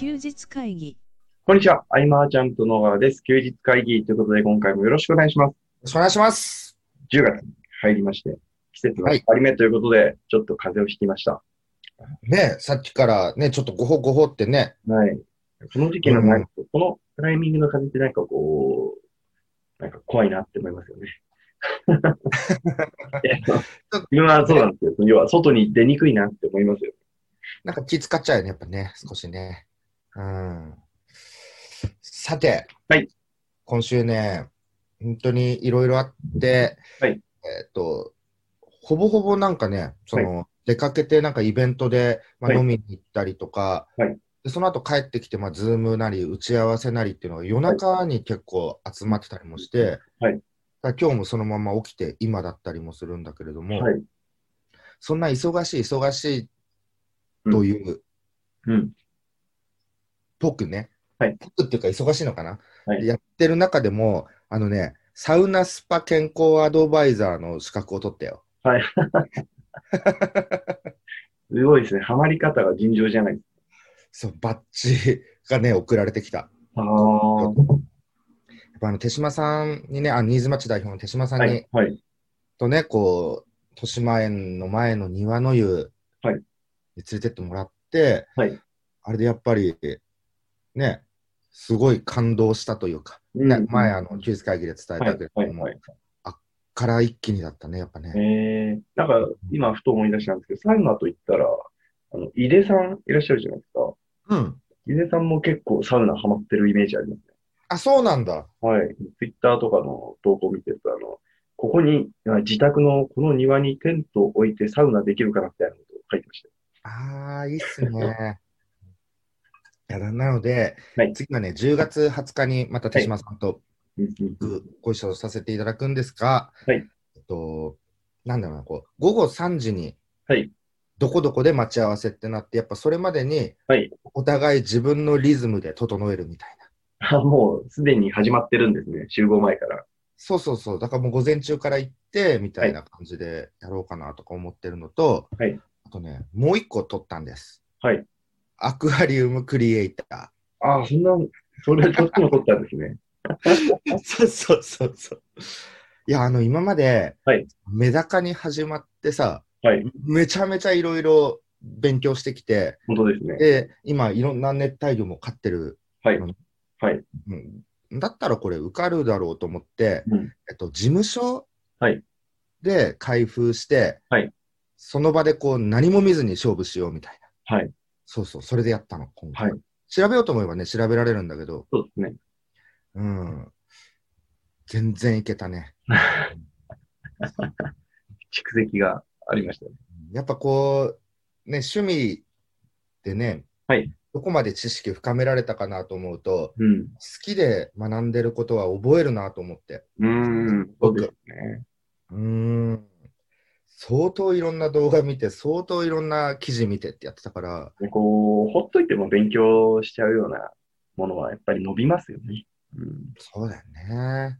休日会議こんにちは。アイマーちゃんと野川です。休日会議ということで、今回もよろしくお願いします。よろしくお願いします。10月に入りまして、季節の変わり目ということで、ちょっと風邪をひきました。ねさっきからね、ちょっとごほごほってね、はい。この時期のなんか、このタイミングの風邪ってなんかこう、なんか怖いなって思いますよね。いや自分はそうなんですよ。要は外に出にくいなって思いますよ。なんか気使っちゃうよね、やっぱね、少しね。うん。さて、はい。今週ね、本当にいろいろあって、はい。えっと、ほぼほぼなんかね、その、出かけてなんかイベントで、まあ、はい。飲みに行ったりとか、はい。でその後帰ってきて、まあ、ズームなり打ち合わせなりっていうのが夜中に結構集まってたりもして、はい。今日もそのまま起きて今だったりもするんだけれども、はい。そんな忙しい忙しいという、うん。ぽくね、はいぽくっていうか忙しいのかな、はいやってる中でも、あのね、サウナスパ健康アドバイザーの資格を取ったよ。はい。すごいですね。ハマり方が尋常じゃないそう、バッジがね、送られてきた。か。ああ。やっぱあの手島さんにね、あ新津町代表の手島さんに、はい。はい。とね、こう、豊島園の前の庭の湯はいに連れてってもらって、はいあれでやっぱり、ね、すごい感動したというか、うんね前、あの、休日会議で伝えたけれども、はいはいから一気にだったね、やっぱね。えー、なんか、今、ふと思い出したんですけど、サウナと言ったら、あの、井出さんいらっしゃるじゃないですか。うん。井出さんも結構サウナハマってるイメージありますね。あ、そうなんだ。はい。ツイッターとかの投稿を見てると、あの、ここに、あ自宅のこの庭にテントを置いてサウナできるかなみたいなことを書いてました。ああ、いいっすね。いやなので、はい次はね、10月20日にまた手島さんとご一緒させていただくんですが、はいえっと、なんだろうな、こう、午後3時に、はいどこどこで待ち合わせってなって、やっぱそれまでに、はいお互い自分のリズムで整えるみたいな。あ、もうすでに始まってるんですね。集合前から。そうそうそう、だからもう午前中から行って、みたいな感じでやろうかなとか思ってるのと、はいあとね、もう一個取ったんです。はい。アクアリウムクリエイタああ、そんな、それ、そっちも取ったんですね。ー。そうそうそうそう。いや、あの、今まで、はいメダカに始まってさ、はい。めちゃめちゃいろいろ勉強してきて、本当ですね。で、今、いろんな熱帯魚も飼ってる、はいうん。はい。うん、だったらこれ受かるだろうと思って、うんえっと、事務所はいで開封して、はいその場でこう何も見ずに勝負しようみたいな。はい。そうそう、それでやったの、今回。はい調べようと思えばね、調べられるんだけど、そうですね。うん。全然いけたね。蓄積がありましたね。やっぱこう、ね、趣味でね、はいどこまで知識深められたかなと思うと、うん。好きで学んでることは覚えるなと思って。うーん。そうですね。うーん。相当いろんな動画見て、相当いろんな記事見てってやってたから、でこう、ほっといても勉強しちゃうようなものはやっぱり伸びますよね。うん。そうだよね。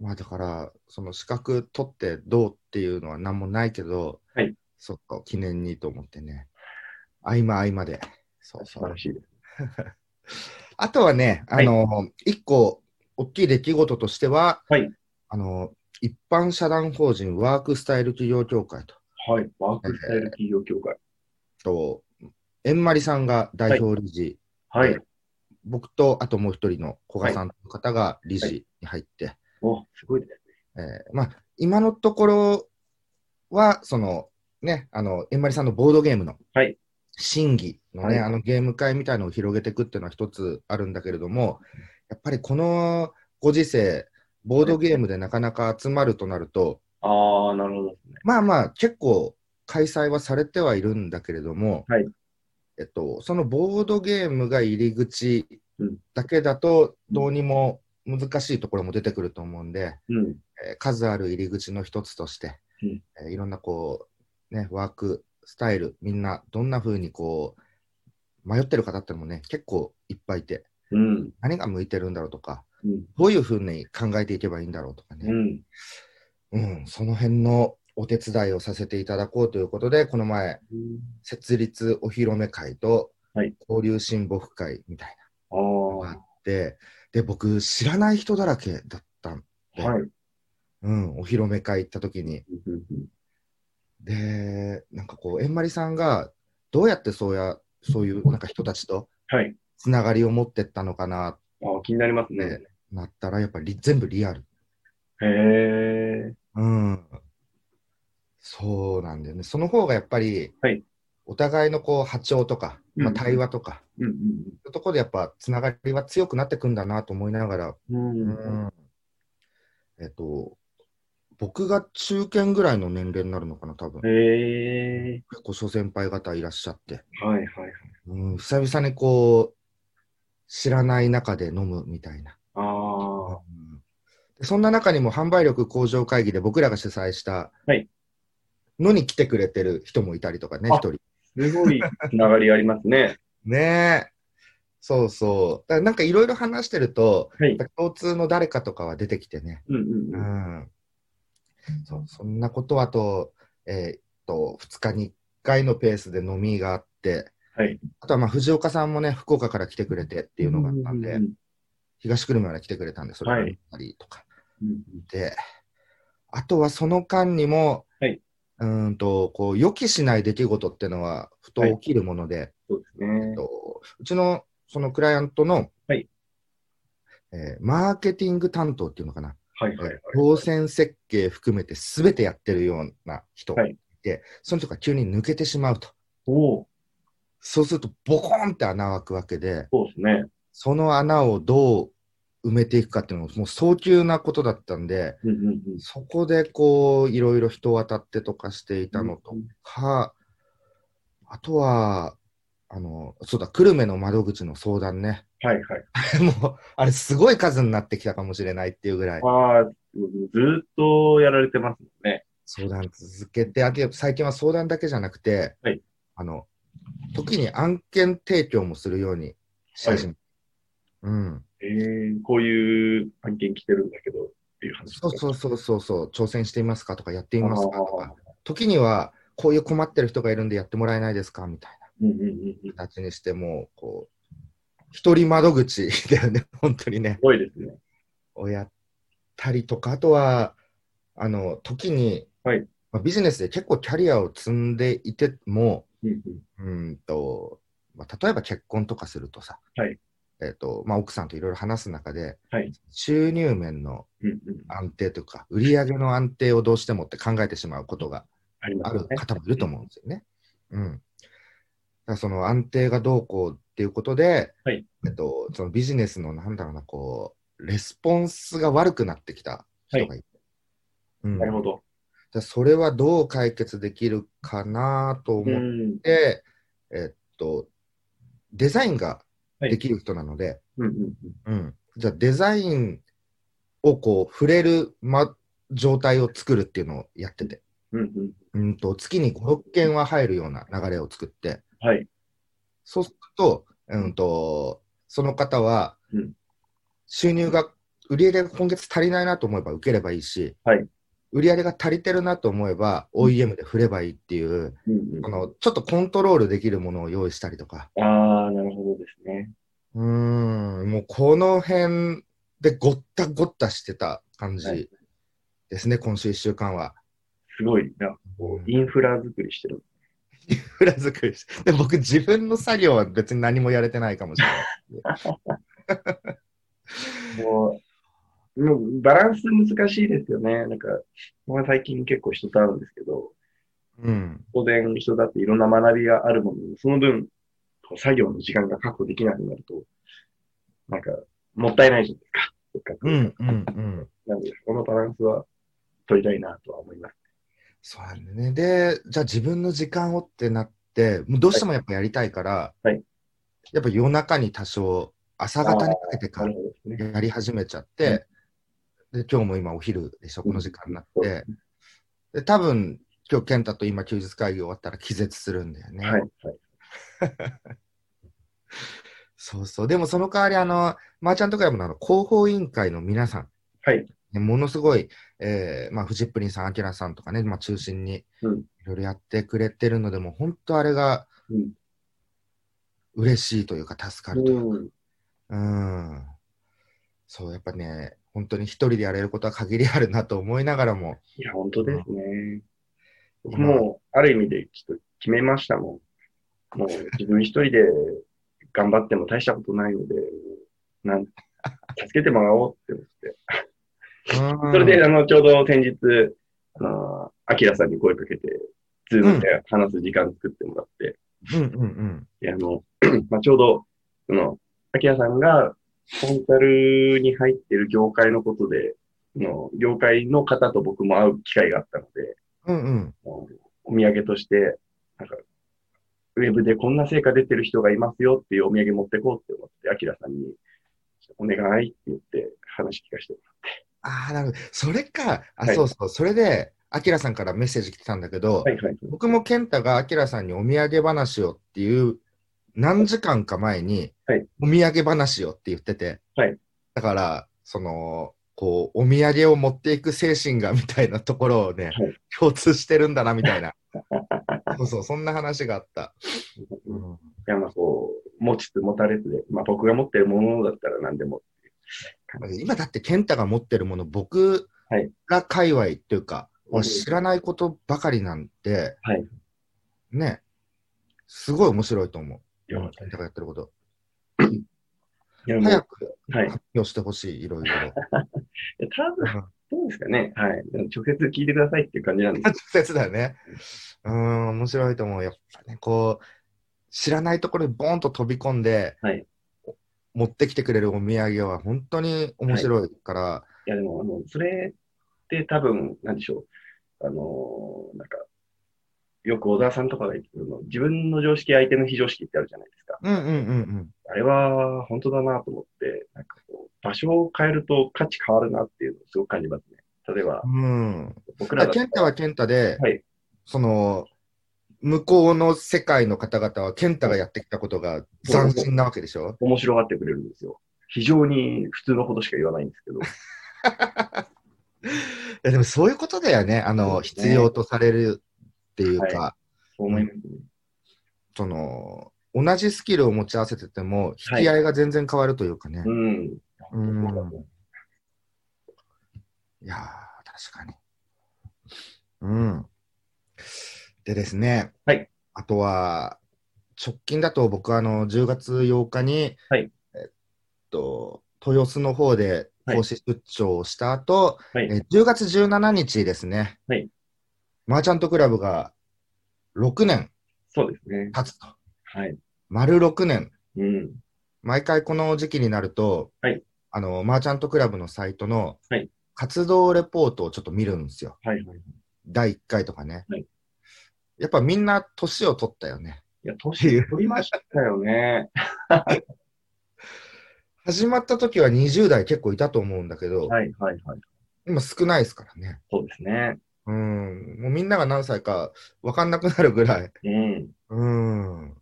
まあだから、その資格取ってどうっていうのは何もないけど、はい。そっか、記念にと思ってね。合間合間で。そうそう素晴ら。しいです。あとはね、あの、一個、大きい出来事としては、はいあの、一般社団法人ワークスタイル企業協会と、はい。ワークスタイル企業協会。と、えんまりさんが代表理事、はい。僕とあともう一人の古賀さんという方が理事に入って、お、すごいですえーまあ、今のところは、その、ね、あの、えんまりさんのボードゲームの、はい。審議のね、はい。あのゲーム会みたいのを広げていくっていうのは一つあるんだけれども、やっぱりこのご時世、ボードゲームでなかなか集まるとなると、ああ、なるほどね。まあまあ、結構開催はされてはいるんだけれども、はいえっと、そのボードゲームが入り口うんだけだと、どうにも難しいところも出てくると思うんで、うん。えー数ある入り口の一つとして、うんえーいろんなこう、ね、ワークスタイル、みんなどんな風にこう、迷ってる方ってのもね、結構いっぱいいて、うん。何が向いてるんだろうとか、うん。どういう風に考えていけばいいんだろうとかね、うん。うん、その辺のお手伝いをさせていただこうということで、この前、設立お披露目会と、はい交流親睦会みたい。なのがあって、で、僕、知らない人だらけだったんで、はい。うん、お披露目会行った時に。で、なんかこう、えんまりさんが、どうやってそうや、そういうなんか人たちとはい。つながりを持ってったのかな、ああ、気になりますね。なったら、やっぱり全部リアル。へえ。うん。そうなんだよね。その方がやっぱり、はいお互いのこう波長とか、まあ、うん対話とか、うんそういうところでやっぱつながりは強くなってくんだなと思いながら、うんうん。えっと、僕が中堅ぐらいの年齢になるのかな、多分。へえ。結構諸先輩方いらっしゃって、はいはいはい。うん、久々にこう、知らない中で飲むみたいな。そんな中にも販売力向上会議で僕らが主催したはいのに来てくれてる人もいたりとかね、あ一人。すごいつながりありますね。ねえ。そうそう。だなんかいろいろ話してると、はい。共通の誰かとかは出てきてね。うんうんううん。ん。そうそんなことはと、えーっと、2日に1回のペースで飲みがあって、はい。あとはまあ藤岡さんもね、福岡から来てくれてっていうのがあったんで、うん東久留米まで来てくれたんで、それがあったりとか。うんうんで、あとはその間にも、はい、うーんと、こう、予期しない出来事っていうのは、ふと起きるもので、そうですえねっ。とうちのそのクライアントの、はいえーマーケティング担当っていうのかな、はいはいはい。当選設計含めてすべてやってるような人がいて、その人が急に抜けてしまうと。おお、そうすると、ボコンって穴が開くわけで、そうですね。その穴をどう埋めていくかっていうのも、もう早急なことだったんで、うんうんうん。そこでこう、いろいろ人を当たってとかしていたのとか、あとは、あの、そうだ、久留米の窓口の相談ね。はいはい。もう、あれすごい数になってきたかもしれないっていうぐらい、ああ、ずーっとやられてますもんね。相談続けて、あと最近は相談だけじゃなくて、はいあの、時に案件提供もするようにし始めた。うん。えー、こういう案件来てるんだけどっていう話。そうそうそうそうそう、挑戦していますかとか、やっていますかとか、時には、こういう困ってる人がいるんでやってもらえないですかみたいな。形にして、もう、こう、一人窓口だよね、本当にね。ごいですね。をやったりとか、あとは、あの、時に、はい。まあ、ビジネスで結構キャリアを積んでいても、うんと、まあ、例えば結婚とかするとさ、はいえっ、と、まあ、奥さんといろいろ話す中で、はい収入面のうんうん。安定というか、売上の安定をどうしてもって考えてしまうことがある。方もいると思うんですよね。うん。だからその安定がどうこうっていうことで、はいえっと、そのビジネスのなんだろうな、こう、レスポンスが悪くなってきた人がいて。うん、なるほど。じゃあそれはどう解決できるかなとう思っん。て、えっと、デザインができる人なので、うんうんうん。うん、じゃあデザインをこう触れる、ま、状態を作るっていうのをやってて、うんうん。うんと月に5、6件は入るような流れを作って、はい。そうすると、うんと、その方はうん、収入が、売り上げが今月足りないなと思えば受ければいいし、はい売り上げが足りてるなと思えば、OEM で振ればいいっていう、うんこのちょっとコントロールできるものを用意したりとか、うん。ああ、なるほどですね。うーん、もうこの辺でごったごったしてた感はいじですね、今週1週間は。すごいな。こうインフラ作りしてる。インフラ作りして。で、僕自分の作業は別に何もやれてないかもしれない。もう、もうバランス難しいですよね。なんか、僕は最近結構人と会うんですけど、うん。当然人だっていろんな学びがあるものの、その分、こう作業の時間が確保できなくなると、なんか、もったいないじゃないですか。せっかく。うん、うん、うん。なので、このバランスは取りたいなとは思います。そうなんだよね。で、じゃあ自分の時間をってなって、もうどうしてもやっぱやりたいから、はいやっぱ夜中に多少、朝方にかけてか。やり始めちゃって、で、今日も今お昼でしょ、この時間になって、で、多分、今日健太と今休日会議終わったら気絶するんだよね。はい、はい。そうそう。でもその代わり、あの、マーチャントクラブのあの広報委員会の皆さん、はい。ねものすごい、えーまあ、フジップリンさん、アキラさんとかね、まあ、中心にいうんろいろやってくれてるので、もう本当あれが、うん嬉しいというか、助かるというか。うん。うん。そう、やっぱね、本当に一人でやれることは限りあるなと思いながらも、いや、本当ですね。僕今も、ある意味でちょっと決めましたもん。もう自分一人で頑張っても大したことないので、なん助けてもらおうって思って。そそれで、あの、ちょうど先日、あの、アキラさんに声かけて、ズームで話す時間作ってもらって、うんうんうん。であの、まあ、ちょうど、その、アキラさんがコンサルに入ってる業界のことで、その業界の方と僕も会う機会があったので、うんうん。お土産として、なんか、ウェブでこんな成果出てる人がいますよっていうお土産持ってこうって思って、アキラさんに、お願いって言って話聞かせてもああ、なるほど。それか。あ、はいそうそう。それで、アキラさんからメッセージ来てたんだけど、らって。はいはい。僕も健太がアキラさんにお土産話をっていう何時間か前に、はいお土産話をって言ってて、はいだから、その、こう、お土産を持っていく精神がみたいなところをね、はい共通してるんだなみたいな。そうそう、そんな話があった。うんいや、まあこう、持ちつ持たれつで、まあ僕が持ってるものだったら何でも。今だって健太が持ってるもの、僕はいら界隈っていうか、うん知らないことばかりなんで、はい。ね、すごい面白いと思う。いや、健太がやってること。早くはい。い発表してほしい、いろいろ。や多分、うんどうですかね。はい。直接聞いてくださいっていう感じなんです。直接だよね。うーん、面白いと思う。やっぱね、こう、知らないところにボーンと飛び込んで、はい持ってきてくれるお土産は本当に面白いから、いや、でも、あの、それって多分、なんでしょう。あのーなんか、よく小沢さんとかが言ってるの、自分の常識、相手の非常識ってあるじゃないですか。うんうんうんうん。あれは本当だなと思って、なんかこう、場所を変えると価値変わるなっていうのをすごく感じますね。例えば、うん。僕らだ健太は健太で、はい。その、向こうの世界の方々は健太がやってきたことが斬新なわけでしょ？面白がってくれるんですよ。非常に普通のことしか言わないんですけど。いやでもそういうことだよね。あの、ね必要とされるっていうか、はそう思いますね。その、同じスキルを持ち合わせてても、引き合いが全然変わるというかね。うん。うんそうだねいやー、確かに。うん。でですね、はいあとは、直近だと僕はあの10月8日に、はいえっと、豊洲の方ではい講師出張をした後、はい。え10月17日ですね、はいマーチャントクラブが6年そうですね。経つと。はい。丸6年。うん。毎回この時期になると、はいあの、マーチャントクラブのサイトのはい活動レポートをちょっと見るんですよ。はいはい。い第1回とかね。はいやっぱみんな年を取ったよね。や、年取りましたよね。始まった時は20代結構いたと思うんだけど、はいはいはい。今少ないですからね。そうですね。うん。もうみんなが何歳か分かんなくなるぐらい。うん。うん。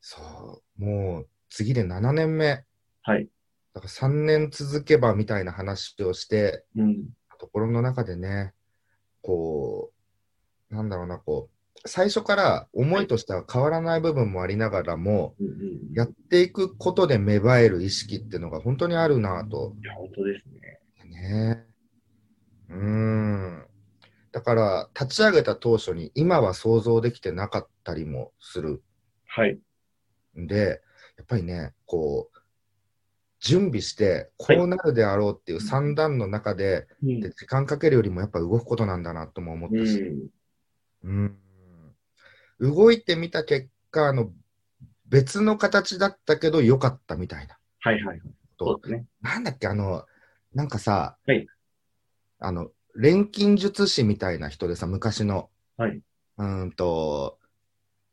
そう。もう次で7年目。はい。だから3年続けばみたいな話をして、うん。ところの中でね、こう、なんだろうな、こう、最初から思いとしては変わらない部分もありながらも、うんうん。やっていくことで芽生える意識っていうのが本当にあるなと。いや、本当ですね。ね。うーん。だから、立ち上げた当初に今は想像できてなかったりもするはい。んで、やっぱりね、こう、準備して、こうなるであろうっていう算段の中で、うんで時間かけるよりもやっぱ動くことなんだなとも思ったし、うん動いてみた結果、あの、別の形だったけど良かったみたいな。はいはいはい。そうですね。なんだっけ、あの、なんかさ、はいあの、錬金術師みたいな人でさ、昔の、はい。うーんと、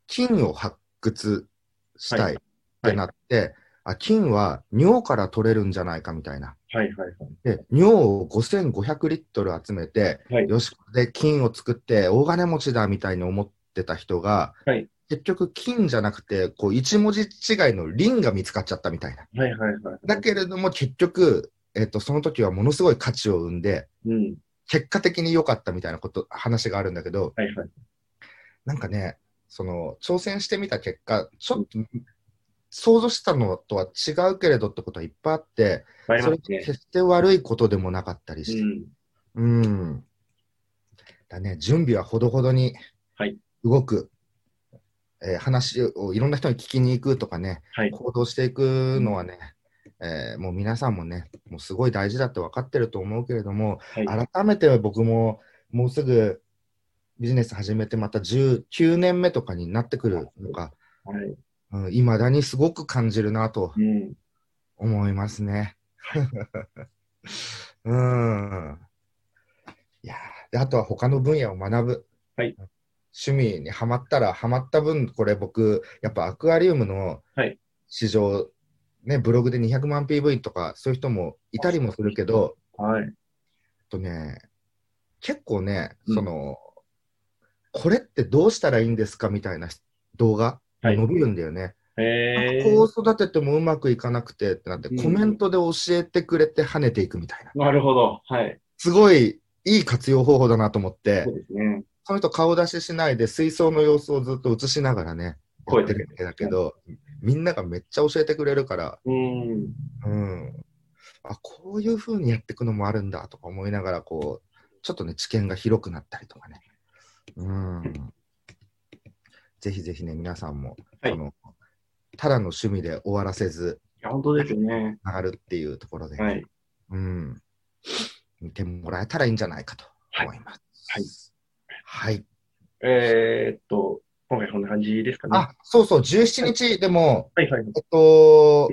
金を発掘したいっはいてなって、あ金は尿から取れるんじゃないかみたいな。はいはいはい。で、尿を5500リットル集めて、はいよし、これで金を作って大金持ちだみたいに思ってた人が、はい結局金じゃなくて、こう一文字違いの輪が見つかっちゃったみたいな。はいはいはい。だけれども結局、えっと、その時はものすごい価値を生んで、うん。結果的に良かったみたいなこと、話があるんだけど、はいはい。なんかね、その、挑戦してみた結果、ちょっと想像したのとは違うけれどってことはいっぱいあって、それ。決して悪いことでもなかったりして。うん。うん。だね、準備はほどほどにはい動く、えー話をいろんな人に聞きに行くとかね、はい。行動していくのはね、えーもう皆さんもね、もうすごい大事だって分かってると思うけれども、はい。改めて僕ももうすぐビジネス始めてまた19年目とかになってくるのか、はい。うん、未だにすごく感じるなとうん。思いますね。うん。いやあとは他の分野を学ぶ。はい趣味にはまったら、はまった分、これ僕、やっぱアクアリウムのはい市場、ね、ブログで200万 PV とか、そういう人もいたりもするけど、はい。とね、結構ね、うんその、これってどうしたらいいんですかみたいな動画、はい伸びるんだよね。えこう育ててもうまくいかなくてってなって、うんコメントで教えてくれて跳ねていくみたいな。なるほど。はい。すごいいい活用方法だなと思ってそう、ですね。その人顔出ししないで水槽の様子をずっと映しながらね、やってるわけだけど、みんながめっちゃ教えてくれるから、うん。うん。あ、こういう風にやっていくのもあるんだとか思いながら、こう、ちょっとね、知見が広くなったりとかね。うん。ぜひぜひね、皆さんも、はいその、ただの趣味で終わらせず、いや、本当ですよね。上がるっていうところで、はい。うん。見てもらえたらいいんじゃないかと思います。はい。はい。えーっと、今回こんな感じですかね。あ、そうそう、17日でも、はいはい。えっと、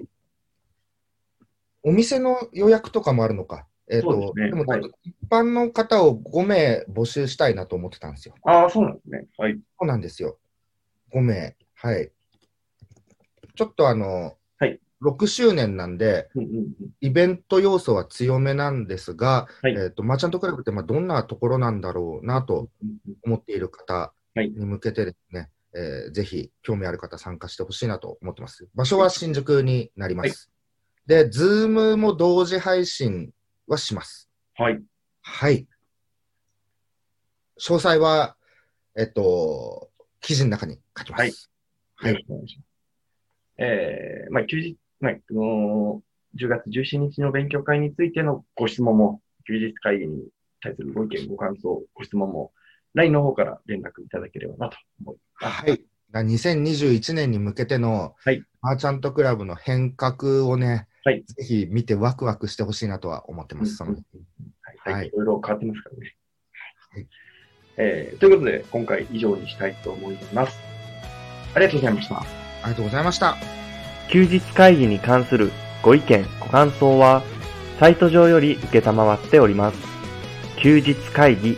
お店の予約とかもあるのか。えっと、そうですねもちょっはいと一般の方を5名募集したいなと思ってたんですよ。ああ、そうなんですね。はい。そうなんですよ。5名。はい。ちょっとあの、はい6周年なんで、うんうんうん。イベント要素は強めなんですが、はいえっと、マーチャントクラブってまあどんなところなんだろうなと思っている方はいに向けてですね、えーぜひ興味ある方参加してほしいなと思ってます。場所は新宿になります。で、ズームも同時配信はします。はい。はい。詳細は、えっと、記事の中に書きます。よろしくお願いします。えー、まあ、休日、まあ、あのー、10月17日の勉強会についてのご質問も、休日会議に対するご意見、ご感想、ご質問も、LINE の方から連絡いただければなと思います。はい。だ2021年に向けての、はいマーチャントクラブの変革をね、はいぜひ見てワクワクしてほしいなとは思ってます。そのうんはい、ははいい。いろいろ変わってますからね。はいえー、ということで、今回以上にしたいと思います。ありがとうございました。ありがとうございました。休日会議に関するご意見、ご感想は、サイト上より受けたまわっております。休日会議